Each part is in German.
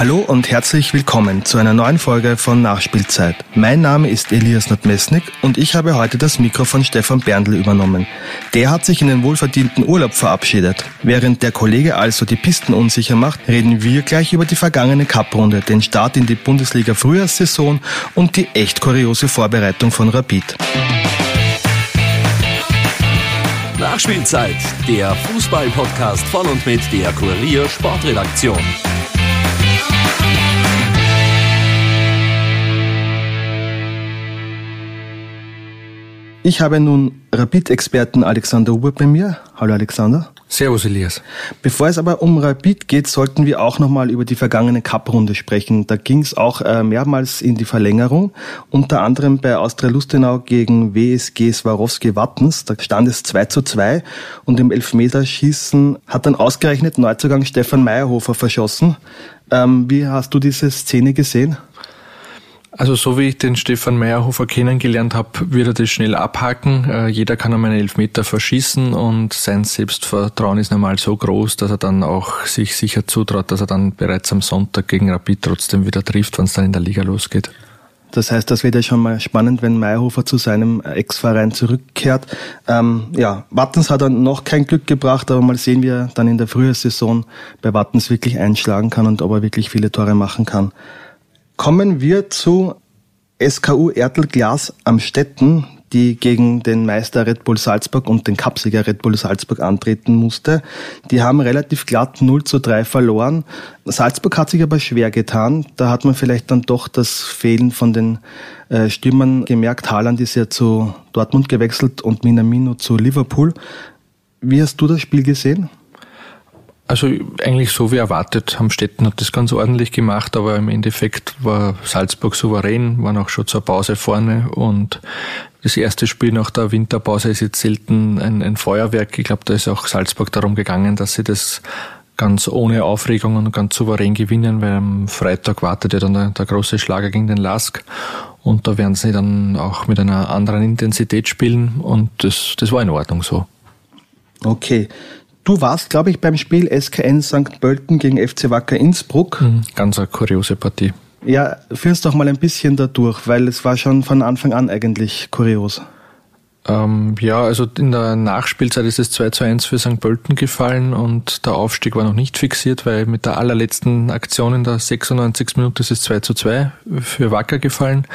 Hallo und herzlich willkommen zu einer neuen Folge von Nachspielzeit. Mein Name ist Elias Notmesnik und ich habe heute das Mikro von Stefan Berndl übernommen. Der hat sich in den wohlverdienten Urlaub verabschiedet. Während der Kollege also die Pisten unsicher macht, reden wir gleich über die vergangene Cup-Runde, den Start in die Bundesliga Frühjahrssaison und die echt kuriose Vorbereitung von Rapid. Nachspielzeit, der Fußball-Podcast von und mit der Kurier Sportredaktion. Ich habe nun Rapid-Experten Alexander Huber bei mir. Hallo Alexander. Servus Elias. Bevor es aber um Rapid geht, sollten wir auch nochmal über die vergangene Cup-Runde sprechen. Da ging es auch äh, mehrmals in die Verlängerung, unter anderem bei Austria Lustenau gegen WSG Swarovski Wattens. Da stand es 2 zu 2 und im Elfmeterschießen hat dann ausgerechnet Neuzugang Stefan Meyerhofer verschossen. Ähm, wie hast du diese Szene gesehen? Also so wie ich den Stefan Meyerhofer kennengelernt habe, wird er das schnell abhaken. Äh, jeder kann um einen Elfmeter verschießen und sein Selbstvertrauen ist normal so groß, dass er dann auch sich sicher zutraut, dass er dann bereits am Sonntag gegen Rapid trotzdem wieder trifft, wenn es dann in der Liga losgeht. Das heißt, das wird ja schon mal spannend, wenn Meyerhofer zu seinem Ex-Verein zurückkehrt. Ähm, ja, Wattens hat dann noch kein Glück gebracht, aber mal sehen, wie er dann in der Frühjahrssaison bei Wattens wirklich einschlagen kann und ob er wirklich viele Tore machen kann. Kommen wir zu SKU Ertel Glas am Stetten, die gegen den Meister Red Bull Salzburg und den Cupsieger Red Bull Salzburg antreten musste. Die haben relativ glatt 0 zu 3 verloren. Salzburg hat sich aber schwer getan. Da hat man vielleicht dann doch das Fehlen von den äh, gemerkt. Haaland ist ja zu Dortmund gewechselt und Minamino zu Liverpool. Wie hast du das Spiel gesehen? Also eigentlich so wie erwartet. Amstetten hat das ganz ordentlich gemacht, aber im Endeffekt war Salzburg souverän, waren auch schon zur Pause vorne und das erste Spiel nach der Winterpause ist jetzt selten ein, ein Feuerwerk. Ich glaube, da ist auch Salzburg darum gegangen, dass sie das ganz ohne Aufregung und ganz souverän gewinnen, weil am Freitag wartet ja dann der, der große Schlager gegen den Lask und da werden sie dann auch mit einer anderen Intensität spielen und das, das war in Ordnung so. Okay. Du warst, glaube ich, beim Spiel SKN St. Pölten gegen FC Wacker Innsbruck. Mhm, ganz eine kuriose Partie. Ja, führ uns doch mal ein bisschen da durch, weil es war schon von Anfang an eigentlich kurios. Ähm, ja, also in der Nachspielzeit ist es 2 zu 1 für St. Pölten gefallen und der Aufstieg war noch nicht fixiert, weil mit der allerletzten Aktion in der 96. Minute ist es 2 zu 2 für Wacker gefallen.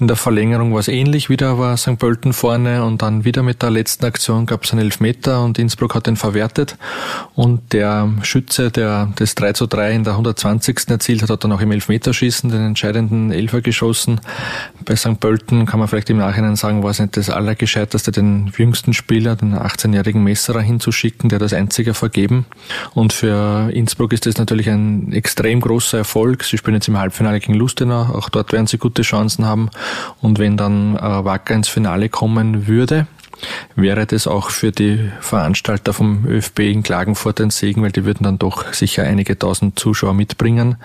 In der Verlängerung war es ähnlich, wieder war St. Pölten vorne und dann wieder mit der letzten Aktion gab es einen Elfmeter und Innsbruck hat den verwertet und der Schütze, der das 3 zu 3 in der 120. erzielt hat, hat dann auch im Elfmeterschießen den entscheidenden Elfer geschossen. Bei St. Pölten kann man vielleicht im Nachhinein sagen, war es nicht das allergescheiterte Gescheiterste, den jüngsten Spieler, den 18-jährigen Messerer hinzuschicken, der das einzige vergeben. Und für Innsbruck ist das natürlich ein extrem großer Erfolg. Sie spielen jetzt im Halbfinale gegen Lustenau. Auch dort werden sie gute Chancen haben. Und wenn dann äh, Wacker ins Finale kommen würde, wäre das auch für die Veranstalter vom ÖFB in Klagenfurt ein Segen, weil die würden dann doch sicher einige tausend Zuschauer mitbringen.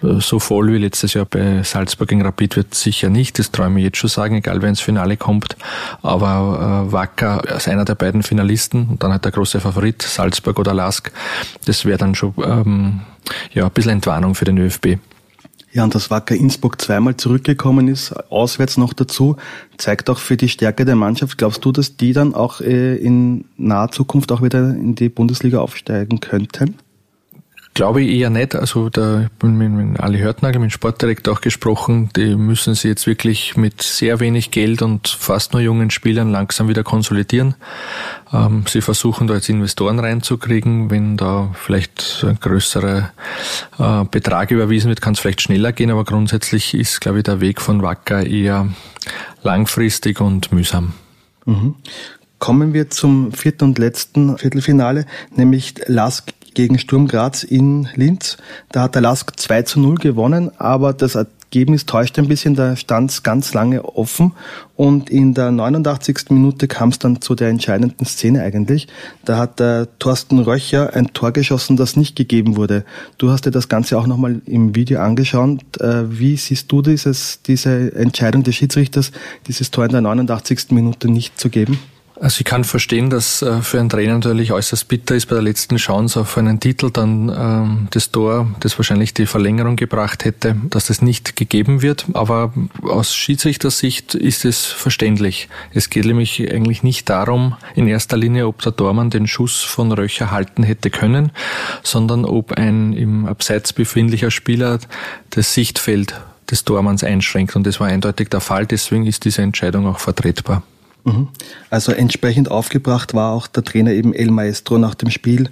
So voll wie letztes Jahr bei Salzburg gegen Rapid wird sicher nicht, das träume ich jetzt schon sagen, egal wer ins Finale kommt. Aber äh, Wacker als einer der beiden Finalisten und dann halt der große Favorit, Salzburg oder Lask, das wäre dann schon ähm, ja, ein bisschen Entwarnung für den ÖFB. Ja, und dass Wacker Innsbruck zweimal zurückgekommen ist, auswärts noch dazu, zeigt auch für die Stärke der Mannschaft. Glaubst du, dass die dann auch äh, in naher Zukunft auch wieder in die Bundesliga aufsteigen könnten? Glaube ich eher nicht. Also da bin mit, mit Ali Hörtnagel, mit dem Sportdirektor auch gesprochen, die müssen sie jetzt wirklich mit sehr wenig Geld und fast nur jungen Spielern langsam wieder konsolidieren. Ähm, sie versuchen da jetzt Investoren reinzukriegen. Wenn da vielleicht ein größerer äh, Betrag überwiesen wird, kann es vielleicht schneller gehen, aber grundsätzlich ist, glaube ich, der Weg von Wacker eher langfristig und mühsam. Mhm. Kommen wir zum vierten und letzten Viertelfinale, nämlich Lask gegen Sturm Graz in Linz. Da hat der Lask 2 zu 0 gewonnen, aber das Ergebnis täuscht ein bisschen, da stand es ganz lange offen und in der 89. Minute kam es dann zu der entscheidenden Szene eigentlich. Da hat der Thorsten Röcher ein Tor geschossen, das nicht gegeben wurde. Du hast dir das Ganze auch nochmal im Video angeschaut. Äh, wie siehst du dieses, diese Entscheidung des Schiedsrichters, dieses Tor in der 89. Minute nicht zu geben? Also ich kann verstehen, dass äh, für einen Trainer natürlich äußerst bitter ist, bei der letzten Chance auf einen Titel dann ähm, das Tor, das wahrscheinlich die Verlängerung gebracht hätte, dass das nicht gegeben wird. Aber aus Schiedsrichtersicht ist es verständlich. Es geht nämlich eigentlich nicht darum, in erster Linie, ob der Tormann den Schuss von Röcher halten hätte können, sondern ob ein im Abseits befindlicher Spieler das Sichtfeld des Tormanns einschränkt. Und das war eindeutig der Fall. Deswegen ist diese Entscheidung auch vertretbar. Mhm. Also entsprechend aufgebracht war auch der Trainer eben El Maestro nach dem Spiel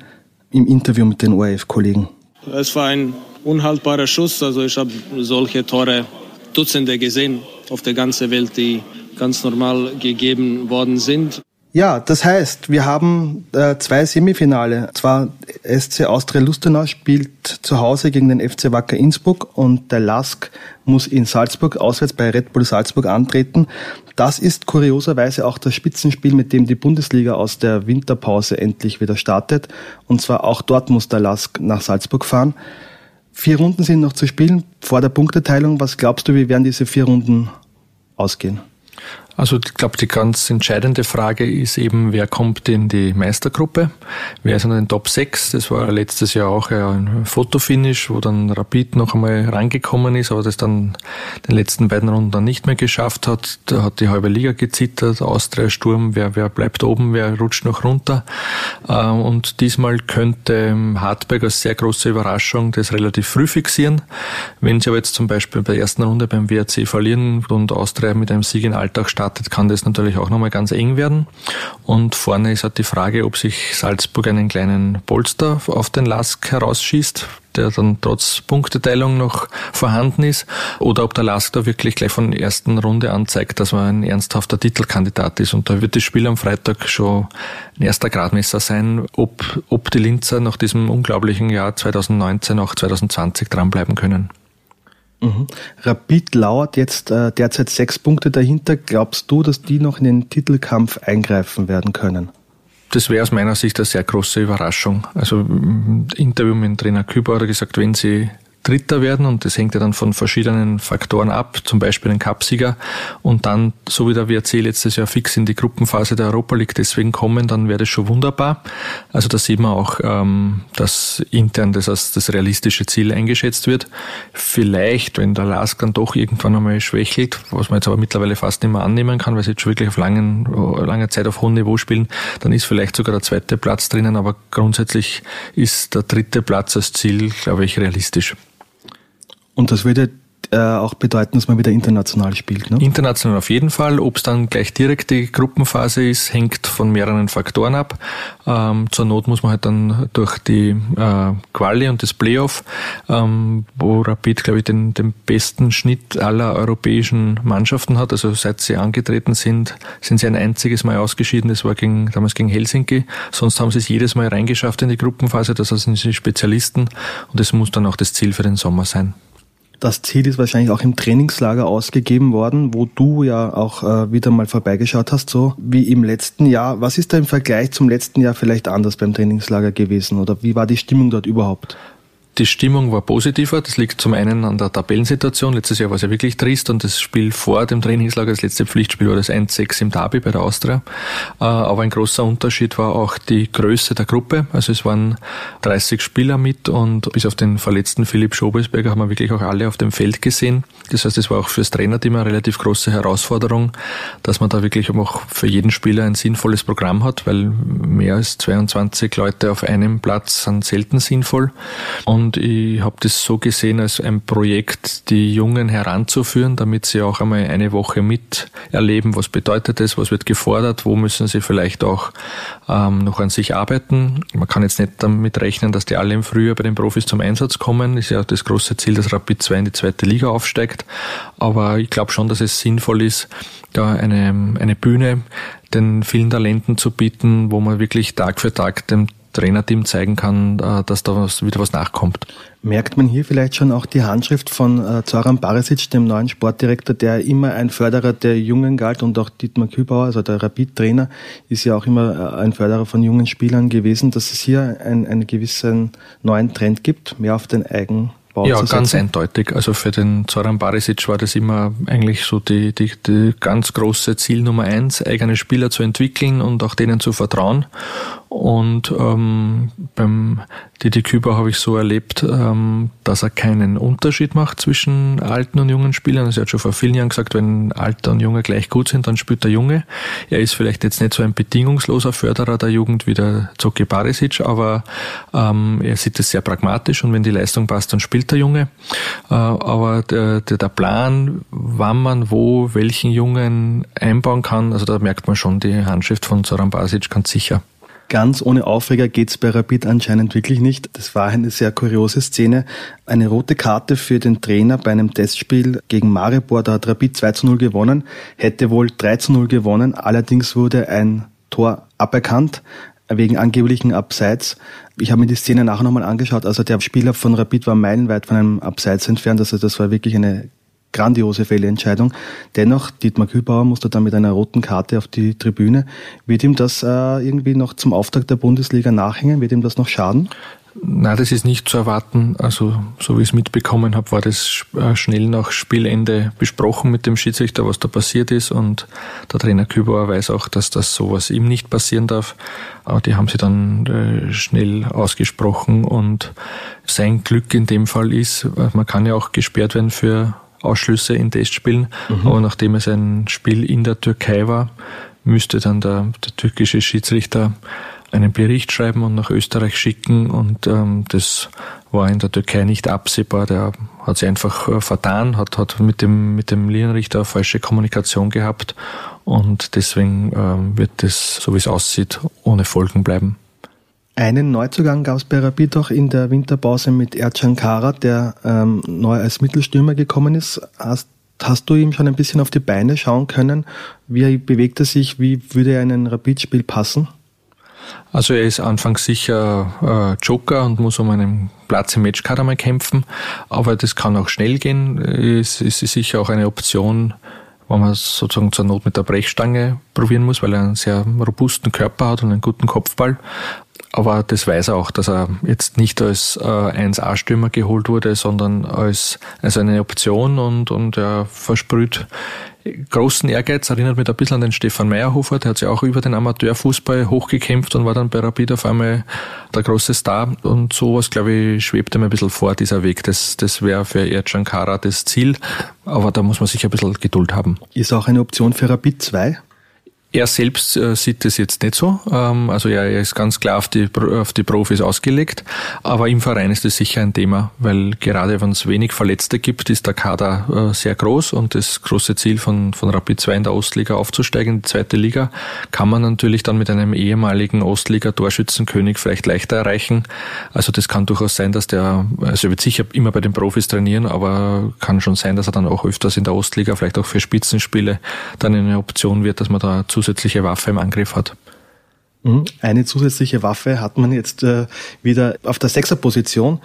im Interview mit den ORF-Kollegen. Es war ein unhaltbarer Schuss. Also ich habe solche Tore Dutzende gesehen auf der ganzen Welt, die ganz normal gegeben worden sind. Ja, das heißt, wir haben äh, zwei Semifinale. Zwar SC Austria Lustenau spielt zu Hause gegen den FC Wacker Innsbruck und der LASK muss in Salzburg auswärts bei Red Bull Salzburg antreten. Das ist kurioserweise auch das Spitzenspiel, mit dem die Bundesliga aus der Winterpause endlich wieder startet. Und zwar auch dort muss der LASK nach Salzburg fahren. Vier Runden sind noch zu spielen vor der Punkteteilung. Was glaubst du, wie werden diese vier Runden ausgehen? Also ich glaube, die ganz entscheidende Frage ist eben, wer kommt in die Meistergruppe? Wer ist in den Top 6? Das war letztes Jahr auch ein Fotofinish, wo dann Rapid noch einmal rangekommen ist, aber das dann den letzten beiden Runden dann nicht mehr geschafft hat. Da hat die halbe Liga gezittert, Austria, Sturm, wer, wer bleibt oben, wer rutscht noch runter. Äh, und diesmal könnte Hartberg als sehr große Überraschung das relativ früh fixieren. Wenn sie aber jetzt zum Beispiel bei der ersten Runde beim WRC verlieren und Austria mit einem Sieg in Alltag startet, kann das natürlich auch nochmal ganz eng werden. Und vorne ist halt die Frage, ob sich Salzburg einen kleinen Polster auf den Lask herausschießt, der dann trotz Punkteteilung noch vorhanden ist, oder ob der Lask da wirklich gleich von der ersten Runde anzeigt, dass man ein ernsthafter Titelkandidat ist. Und da wird das Spiel am Freitag schon ein erster Gradmesser sein, ob, ob die Linzer nach diesem unglaublichen Jahr 2019 auch 2020 dranbleiben können. Mhm. Rapid lauert jetzt äh, derzeit sechs Punkte dahinter. Glaubst du, dass die noch in den Titelkampf eingreifen werden können? Das wäre aus meiner Sicht eine sehr große Überraschung. Also im Interview mit Trainer Küber hat er gesagt, wenn sie Dritter werden und das hängt ja dann von verschiedenen Faktoren ab, zum Beispiel den Cupsieger und dann, so wie der WRC letztes Jahr fix in die Gruppenphase der Europa League deswegen kommen, dann wäre das schon wunderbar. Also da sieht man auch, ähm, dass intern das als das realistische Ziel eingeschätzt wird. Vielleicht, wenn der Lask dann doch irgendwann einmal schwächelt, was man jetzt aber mittlerweile fast nicht mehr annehmen kann, weil sie jetzt schon wirklich auf langen, langer Zeit auf hohem Niveau spielen, dann ist vielleicht sogar der zweite Platz drinnen, aber grundsätzlich ist der dritte Platz als Ziel, glaube ich, realistisch. Und das würde äh, auch bedeuten, dass man wieder international spielt. Ne? International auf jeden Fall. Ob es dann gleich direkt die Gruppenphase ist, hängt von mehreren Faktoren ab. Ähm, zur Not muss man halt dann durch die äh, Quali und das Playoff, ähm, wo Rapid, glaube ich, den, den besten Schnitt aller europäischen Mannschaften hat. Also seit sie angetreten sind, sind sie ein einziges Mal ausgeschieden. Das war gegen, damals gegen Helsinki. Sonst haben sie es jedes Mal reingeschafft in die Gruppenphase. Das sind sie Spezialisten. Und das muss dann auch das Ziel für den Sommer sein. Das Ziel ist wahrscheinlich auch im Trainingslager ausgegeben worden, wo du ja auch äh, wieder mal vorbeigeschaut hast, so wie im letzten Jahr. Was ist da im Vergleich zum letzten Jahr vielleicht anders beim Trainingslager gewesen oder wie war die Stimmung dort überhaupt? Die Stimmung war positiver. Das liegt zum einen an der Tabellensituation. Letztes Jahr war es ja wirklich trist und das Spiel vor dem Trainingslager, das letzte Pflichtspiel war das 1-6 im Derby bei der Austria. Äh, aber ein großer Unterschied war auch die Größe der Gruppe. Also es waren 30 Spieler mit und bis auf den verletzten Philipp Schobesberger haben wir wirklich auch alle auf dem Feld gesehen. Das heißt, es war auch fürs Trainerteam eine relativ große Herausforderung, dass man da wirklich auch für jeden Spieler ein sinnvolles Programm hat, weil mehr als 22 Leute auf einem Platz sind selten sinnvoll. Und und ich habe das so gesehen als ein Projekt, die Jungen heranzuführen, damit sie auch einmal eine Woche miterleben, was bedeutet das, was wird gefordert, wo müssen sie vielleicht auch ähm, noch an sich arbeiten. Man kann jetzt nicht damit rechnen, dass die alle im Frühjahr bei den Profis zum Einsatz kommen. Ist ja das große Ziel, dass Rapid 2 in die zweite Liga aufsteigt. Aber ich glaube schon, dass es sinnvoll ist, da eine, eine Bühne den vielen Talenten zu bieten, wo man wirklich Tag für Tag dem Trainerteam zeigen kann, äh, dass da was, wieder was nachkommt. Merkt man hier vielleicht schon auch die Handschrift von äh, Zoran Barisic, dem neuen Sportdirektor, der immer ein Förderer der Jungen galt und auch Dietmar Kübauer, also der Rapid-Trainer, ist ja auch immer äh, ein Förderer von jungen Spielern gewesen, dass es hier ein, einen gewissen neuen Trend gibt, mehr auf den Eigen Bau ja, ganz eindeutig. Also für den Zoran Barisic war das immer eigentlich so die, die, die ganz große Ziel Nummer eins, eigene Spieler zu entwickeln und auch denen zu vertrauen. Und ähm, beim Didi Küber habe ich so erlebt, ähm, dass er keinen Unterschied macht zwischen alten und jungen Spielern. Also er hat schon vor vielen Jahren gesagt, wenn Alter und Junge gleich gut sind, dann spielt der Junge. Er ist vielleicht jetzt nicht so ein bedingungsloser Förderer der Jugend wie der Zoki Barisic, aber ähm, er sieht es sehr pragmatisch und wenn die Leistung passt, dann spielt der Junge. Äh, aber der, der, der Plan, wann man wo welchen Jungen einbauen kann, also da merkt man schon die Handschrift von Zoran Basic ganz sicher. Ganz ohne Aufreger geht's bei Rapid anscheinend wirklich nicht. Das war eine sehr kuriose Szene. Eine rote Karte für den Trainer bei einem Testspiel gegen Maribor. Da hat Rapid 2 zu 0 gewonnen, hätte wohl 3 zu 0 gewonnen. Allerdings wurde ein Tor aberkannt wegen angeblichen Abseits. Ich habe mir die Szene nachher nochmal angeschaut. Also der Spieler von Rapid war meilenweit von einem Abseits entfernt. Also das war wirklich eine grandiose Fehlentscheidung. Dennoch, Dietmar Kühlbauer musste dann mit einer roten Karte auf die Tribüne. Wird ihm das äh, irgendwie noch zum Auftakt der Bundesliga nachhängen? Wird ihm das noch schaden? Na, das ist nicht zu erwarten. Also, so wie ich es mitbekommen habe, war das äh, schnell nach Spielende besprochen mit dem Schiedsrichter, was da passiert ist. Und der Trainer Kübauer weiß auch, dass das sowas ihm nicht passieren darf. Aber die haben sie dann äh, schnell ausgesprochen. Und sein Glück in dem Fall ist, man kann ja auch gesperrt werden für Ausschlüsse in Testspielen. Mhm. Aber nachdem es ein Spiel in der Türkei war, müsste dann der, der türkische Schiedsrichter einen Bericht schreiben und nach Österreich schicken und ähm, das war in der Türkei nicht absehbar. Der hat sich einfach äh, vertan, hat, hat mit dem, mit dem Linienrichter falsche Kommunikation gehabt und deswegen ähm, wird das, so wie es aussieht, ohne Folgen bleiben. Einen Neuzugang gab es bei Rapid auch in der Winterpause mit Ercan Kara, der ähm, neu als Mittelstürmer gekommen ist. Hast, hast du ihm schon ein bisschen auf die Beine schauen können? Wie bewegt er sich? Wie würde er in ein Rapid-Spiel passen? Also er ist anfangs sicher äh, Joker und muss um einen Platz im Matchkader mal kämpfen, aber das kann auch schnell gehen. Es ist sicher auch eine Option, wo man sozusagen zur Not mit der Brechstange probieren muss, weil er einen sehr robusten Körper hat und einen guten Kopfball. Aber das weiß er auch, dass er jetzt nicht als äh, 1A-Stürmer geholt wurde, sondern als, als eine Option und, und er versprüht großen Ehrgeiz, erinnert mich ein bisschen an den Stefan Meyerhofer, der hat sich auch über den Amateurfußball hochgekämpft und war dann bei Rapid auf einmal der große Star und sowas, glaube ich, schwebt ihm ein bisschen vor, dieser Weg. Das, das wäre für Erdjan Kara das Ziel, aber da muss man sich ein bisschen Geduld haben. Ist auch eine Option für Rapid 2? Er selbst äh, sieht das jetzt nicht so. Ähm, also er, er ist ganz klar auf die, auf die Profis ausgelegt. Aber im Verein ist das sicher ein Thema, weil gerade wenn es wenig Verletzte gibt, ist der Kader äh, sehr groß und das große Ziel von, von Rapid 2 in der Ostliga aufzusteigen, in die zweite Liga, kann man natürlich dann mit einem ehemaligen Ostliga-Torschützenkönig vielleicht leichter erreichen. Also das kann durchaus sein, dass der, also er wird sicher immer bei den Profis trainieren, aber kann schon sein, dass er dann auch öfters in der Ostliga, vielleicht auch für Spitzenspiele, dann eine Option wird, dass man da zu zusätzliche Waffe im Angriff hat. Mhm. Eine zusätzliche Waffe hat man jetzt äh, wieder auf der Sechserposition.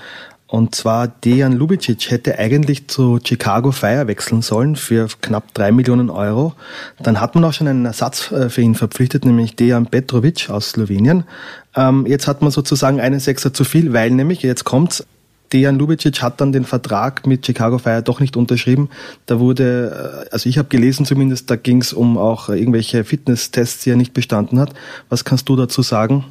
Und zwar Dejan Lubicic hätte eigentlich zu Chicago Fire wechseln sollen für knapp drei Millionen Euro. Dann hat man auch schon einen Ersatz äh, für ihn verpflichtet, nämlich Dejan Petrovic aus Slowenien. Ähm, jetzt hat man sozusagen einen Sechser zu viel, weil nämlich, jetzt kommt's, Dejan Lubicic hat dann den Vertrag mit Chicago Fire doch nicht unterschrieben. Da wurde, äh, also ich habe gelesen zumindest, da ging es um auch irgendwelche Fitnesstests, die er nicht bestanden hat. Was kannst du dazu sagen?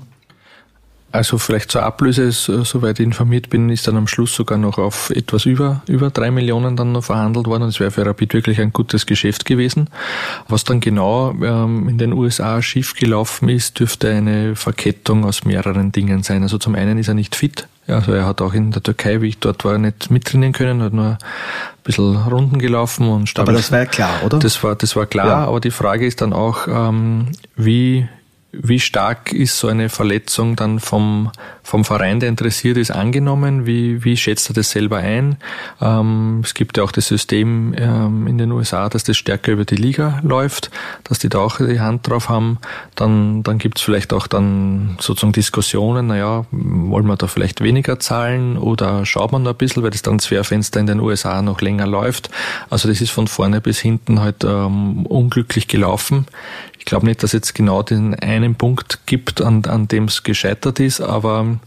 Also vielleicht zur Ablöse, soweit ich informiert bin, ist dann am Schluss sogar noch auf etwas über, über drei Millionen dann noch verhandelt worden. Und es wäre für Rapid wirklich ein gutes Geschäft gewesen. Was dann genau ähm, in den USA schiefgelaufen ist, dürfte eine Verkettung aus mehreren Dingen sein. Also zum einen ist er nicht fit. Also er hat auch in der Türkei, wie ich dort war, nicht mittrainieren können, hat nur ein bisschen Runden gelaufen und Aber das war ja klar, oder? Das war, das war klar, ja. aber die Frage ist dann auch, ähm, wie wie stark ist so eine Verletzung dann vom, vom Verein, der interessiert ist, angenommen? Wie, wie schätzt er das selber ein? Ähm, es gibt ja auch das System ähm, in den USA, dass das stärker über die Liga läuft, dass die da auch die Hand drauf haben. Dann, dann gibt es vielleicht auch dann sozusagen Diskussionen, naja, wollen wir da vielleicht weniger zahlen oder schaut man da ein bisschen, weil das Transferfenster in den USA noch länger läuft. Also das ist von vorne bis hinten halt ähm, unglücklich gelaufen. Ich glaube nicht, dass jetzt genau den einen Punkt gibt, an, an dem es gescheitert ist, aber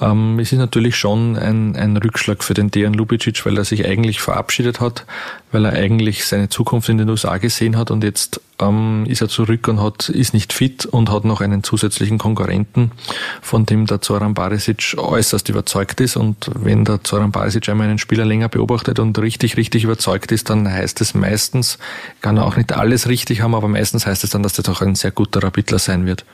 ähm, es ist natürlich schon ein, ein Rückschlag für den Dejan Lubicic, weil er sich eigentlich verabschiedet hat, weil er eigentlich seine Zukunft in den USA gesehen hat und jetzt ähm, ist er zurück und hat, ist nicht fit und hat noch einen zusätzlichen Konkurrenten, von dem der Zoran Barisic äußerst überzeugt ist. Und wenn der Zoran Barisic einmal einen Spieler länger beobachtet und richtig, richtig überzeugt ist, dann heißt es meistens, kann er auch nicht alles richtig haben, aber meistens heißt es dann, dass das auch ein sehr guter Rapidler sein wird.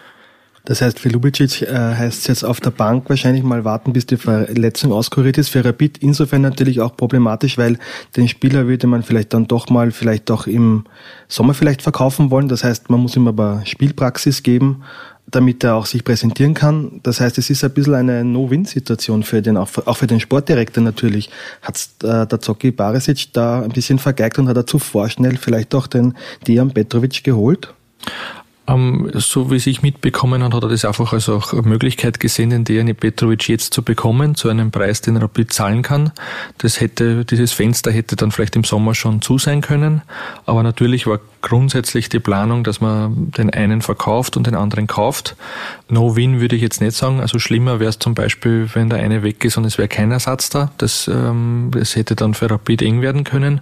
Das heißt, für Lubicic äh, heißt es jetzt auf der Bank wahrscheinlich mal warten, bis die Verletzung auskuriert ist. Für Rapid insofern natürlich auch problematisch, weil den Spieler würde man vielleicht dann doch mal vielleicht auch im Sommer vielleicht verkaufen wollen. Das heißt, man muss ihm aber Spielpraxis geben, damit er auch sich präsentieren kann. Das heißt, es ist ein bisschen eine No-Win-Situation für den, auch für, den Sportdirektor natürlich. Hat äh, der Zocki Barisic da ein bisschen vergeigt und hat er zu vorschnell vielleicht auch den Dejan Petrovic geholt? Ähm, so wie sich mitbekommen hat, hat er das einfach als auch Möglichkeit gesehen, den Dejani Petrovic jetzt zu bekommen, zu einem Preis, den Rapid zahlen kann. Das hätte, dieses Fenster hätte dann vielleicht im Sommer schon zu sein können. Aber natürlich war grundsätzlich die Planung, dass man den einen verkauft und den anderen kauft. No-Win würde ich jetzt nicht sagen. Also schlimmer wäre es zum Beispiel, wenn der eine weg ist und es wäre kein Ersatz da. Das, ähm, das hätte dann für Rapid eng werden können.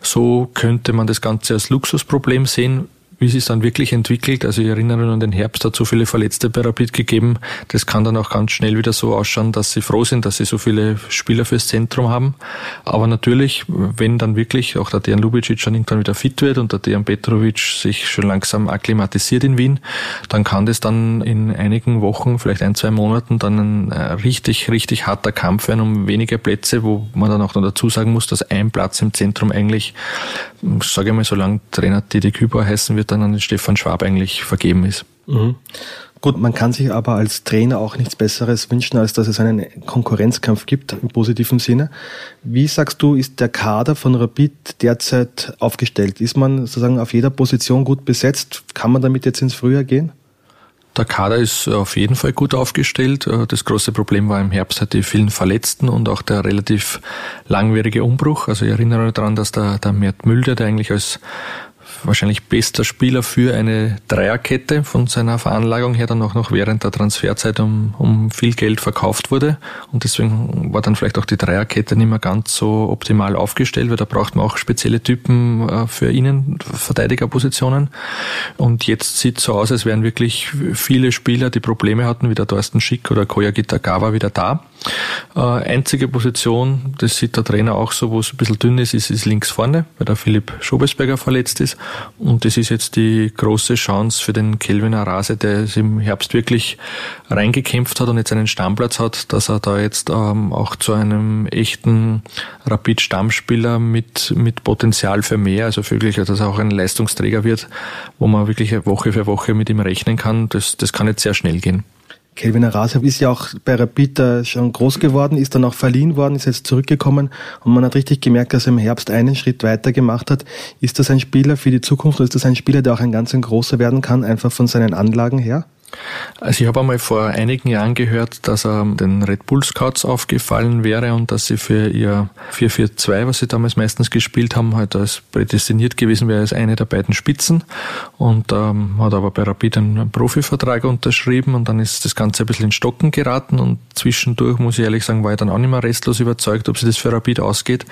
So könnte man das Ganze als Luxusproblem sehen wie sich es dann wirklich entwickelt. Also ich erinnere mich an den Herbst, hat so viele Verletzte bei Rapid gegeben. Das kann dann auch ganz schnell wieder so ausschauen, dass sie froh sind, dass sie so viele Spieler fürs Zentrum haben. Aber natürlich, wenn dann wirklich auch der Dejan Lubicic schon irgendwann wieder fit wird und der Dejan Petrovic sich schon langsam akklimatisiert in Wien, dann kann das dann in einigen Wochen, vielleicht ein, zwei Monaten, dann ein äh, richtig, richtig harter Kampf werden um wenige Plätze, wo man dann auch noch dazu sagen muss, dass ein Platz im Zentrum eigentlich, sage ich mal, solange Trainer Didi Küber heißen wird, dann an den Stefan Schwab eigentlich vergeben ist. Mhm. Gut, man kann sich aber als Trainer auch nichts Besseres wünschen, als dass es einen Konkurrenzkampf gibt im positiven Sinne. Wie sagst du, ist der Kader von Rapid derzeit aufgestellt? Ist man sozusagen auf jeder Position gut besetzt? Kann man damit jetzt ins Frühjahr gehen? Der Kader ist auf jeden Fall gut aufgestellt. Das große Problem war im Herbst halt die vielen Verletzten und auch der relativ langwierige Umbruch. Also ich erinnere daran, dass der, der Mert Mülder, der eigentlich als wahrscheinlich bester Spieler für eine Dreierkette von seiner Veranlagung her dann auch noch während der Transferzeit um, um viel Geld verkauft wurde. Und deswegen war dann vielleicht auch die Dreierkette nicht mehr ganz so optimal aufgestellt, weil da braucht man auch spezielle Typen äh, für Innenverteidigerpositionen. Und jetzt sieht so aus, als wären wirklich viele Spieler, die Probleme hatten, wie der Thorsten Schick oder Koya Gitagawa wieder da. Äh, einzige Position, das sieht der Trainer auch so, wo es ein bisschen dünn ist, ist, ist links vorne, weil der Philipp Schobesberger verletzt ist. Und das ist jetzt die große Chance für den Kelvin Arase, der es im Herbst wirklich reingekämpft hat und jetzt einen Stammplatz hat, dass er da jetzt ähm, auch zu einem echten Rapid-Stammspieler mit, mit Potenzial für mehr, also wirklich, dass er auch ein Leistungsträger wird, wo man wirklich Woche für Woche mit ihm rechnen kann. Das, das kann jetzt sehr schnell gehen. Kelvin Arase ist ja auch bei Rapid schon groß geworden, ist dann auch verliehen worden, ist jetzt zurückgekommen und man hat richtig gemerkt, dass er im Herbst einen Schritt weiter gemacht hat. Ist das ein Spieler für die Zukunft oder ist das ein Spieler, der auch ein ganz ein großer werden kann, einfach von seinen Anlagen her? Also ich habe einmal vor einigen Jahren gehört, dass er den Red Bull Scouts aufgefallen wäre und dass sie für ihr 4-4-2, was sie damals meistens gespielt haben, halt als prädestiniert gewesen wäre als eine der beiden Spitzen und ähm, hat aber bei Rapid einen Profivertrag unterschrieben und dann ist das Ganze ein bisschen in Stocken geraten und zwischendurch, muss ich ehrlich sagen, war ich dann auch nicht mehr restlos überzeugt, ob sich das für Rapid ausgeht.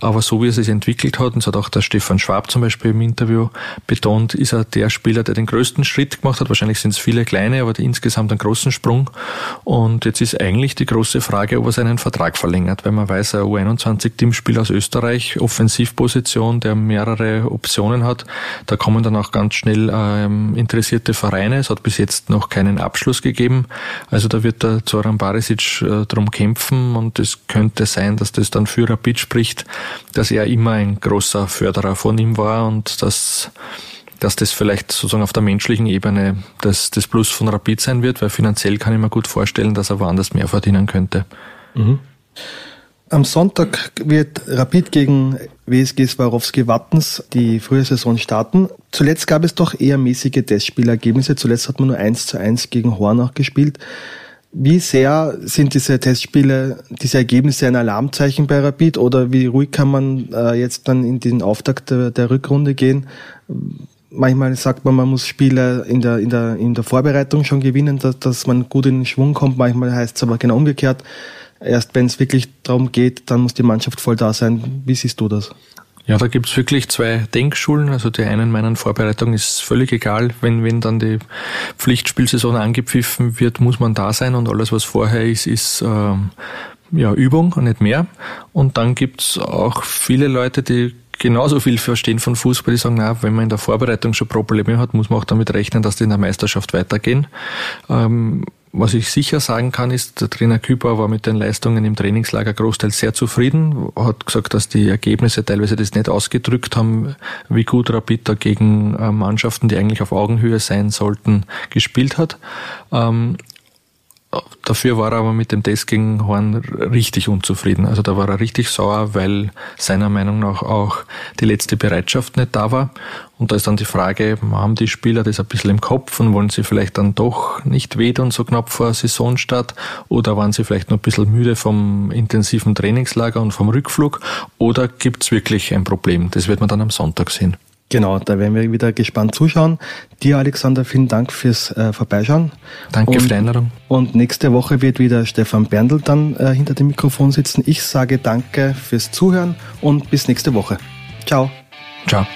Aber so wie es sich entwickelt hat, und das hat auch der Stefan Schwab zum Beispiel im Interview betont, ist er der Spieler, der den größten Schritt gemacht hat. Wahrscheinlich sind es viele kleine, aber insgesamt einen großen Sprung. Und jetzt ist eigentlich die große Frage, ob er seinen Vertrag verlängert, weil man weiß, ein U21-Teamspieler aus Österreich, Offensivposition, der mehrere Optionen hat. Da kommen dann auch ganz schnell ähm, interessierte Vereine. Es hat bis jetzt noch keinen Abschluss gegeben. Also da wird der Zoran Barisic äh, drum kämpfen und es könnte sein, dass das dann für Rapid spricht, dass er immer ein großer Förderer von ihm war und dass dass das vielleicht sozusagen auf der menschlichen Ebene das, das Plus von Rapid sein wird, weil finanziell kann ich mir gut vorstellen, dass er woanders mehr verdienen könnte. Mhm. Am Sonntag wird Rapid gegen WSG Swarovski Wattens die frühe Saison starten. Zuletzt gab es doch eher mäßige Testspielergebnisse. Zuletzt hat man nur 1 zu 1 gegen Hornach gespielt. Wie sehr sind diese Testspiele, diese Ergebnisse ein Alarmzeichen bei Rapid oder wie ruhig kann man äh, jetzt dann in den Auftakt der, der, Rückrunde gehen? Manchmal sagt man, man muss Spiele in der, in der, in der Vorbereitung schon gewinnen, dass, dass man gut in den Schwung kommt. Manchmal heißt es aber genau umgekehrt. Erst wenn es wirklich darum geht, dann muss die Mannschaft voll da sein. Wie siehst du das? Ja, da gibt's wirklich zwei Denkschulen. Also die einen meinen Vorbereitung ist völlig egal. Wenn, wenn dann die Pflichtspielsaison angepfiffen wird, muss man da sein und alles, was vorher ist, ist ähm, ja, Übung und nicht mehr. Und dann gibt's auch viele Leute, die genauso viel verstehen von Fußball, die sagen, na, wenn man in der Vorbereitung schon Probleme hat, muss man auch damit rechnen, dass die in der Meisterschaft weitergehen. Ähm, was ich sicher sagen kann, ist, der Trainer Küper war mit den Leistungen im Trainingslager großteils sehr zufrieden, hat gesagt, dass die Ergebnisse teilweise das nicht ausgedrückt haben, wie gut Rapid da gegen äh, Mannschaften, die eigentlich auf Augenhöhe sein sollten, gespielt hat. Ähm, Dafür war er aber mit dem Test gegen Horn richtig unzufrieden. Also da war er richtig sauer, weil seiner Meinung nach auch die letzte Bereitschaft nicht da war. Und da ist dann die Frage, haben die Spieler das ein bisschen im Kopf und wollen sie vielleicht dann doch nicht wedeln so knapp vor Saisonstart? Oder waren sie vielleicht noch ein bisschen müde vom intensiven Trainingslager und vom Rückflug? Oder gibt es wirklich ein Problem? Das wird man dann am Sonntag sehen. Genau, da werden wir wieder gespannt zuschauen. Dir, Alexander, vielen Dank fürs äh, Vorbeischauen. Danke und, für die Einladung. Und nächste Woche wird wieder Stefan Berndl dann äh, hinter dem Mikrofon sitzen. Ich sage danke fürs Zuhören und bis nächste Woche. Ciao. Ciao.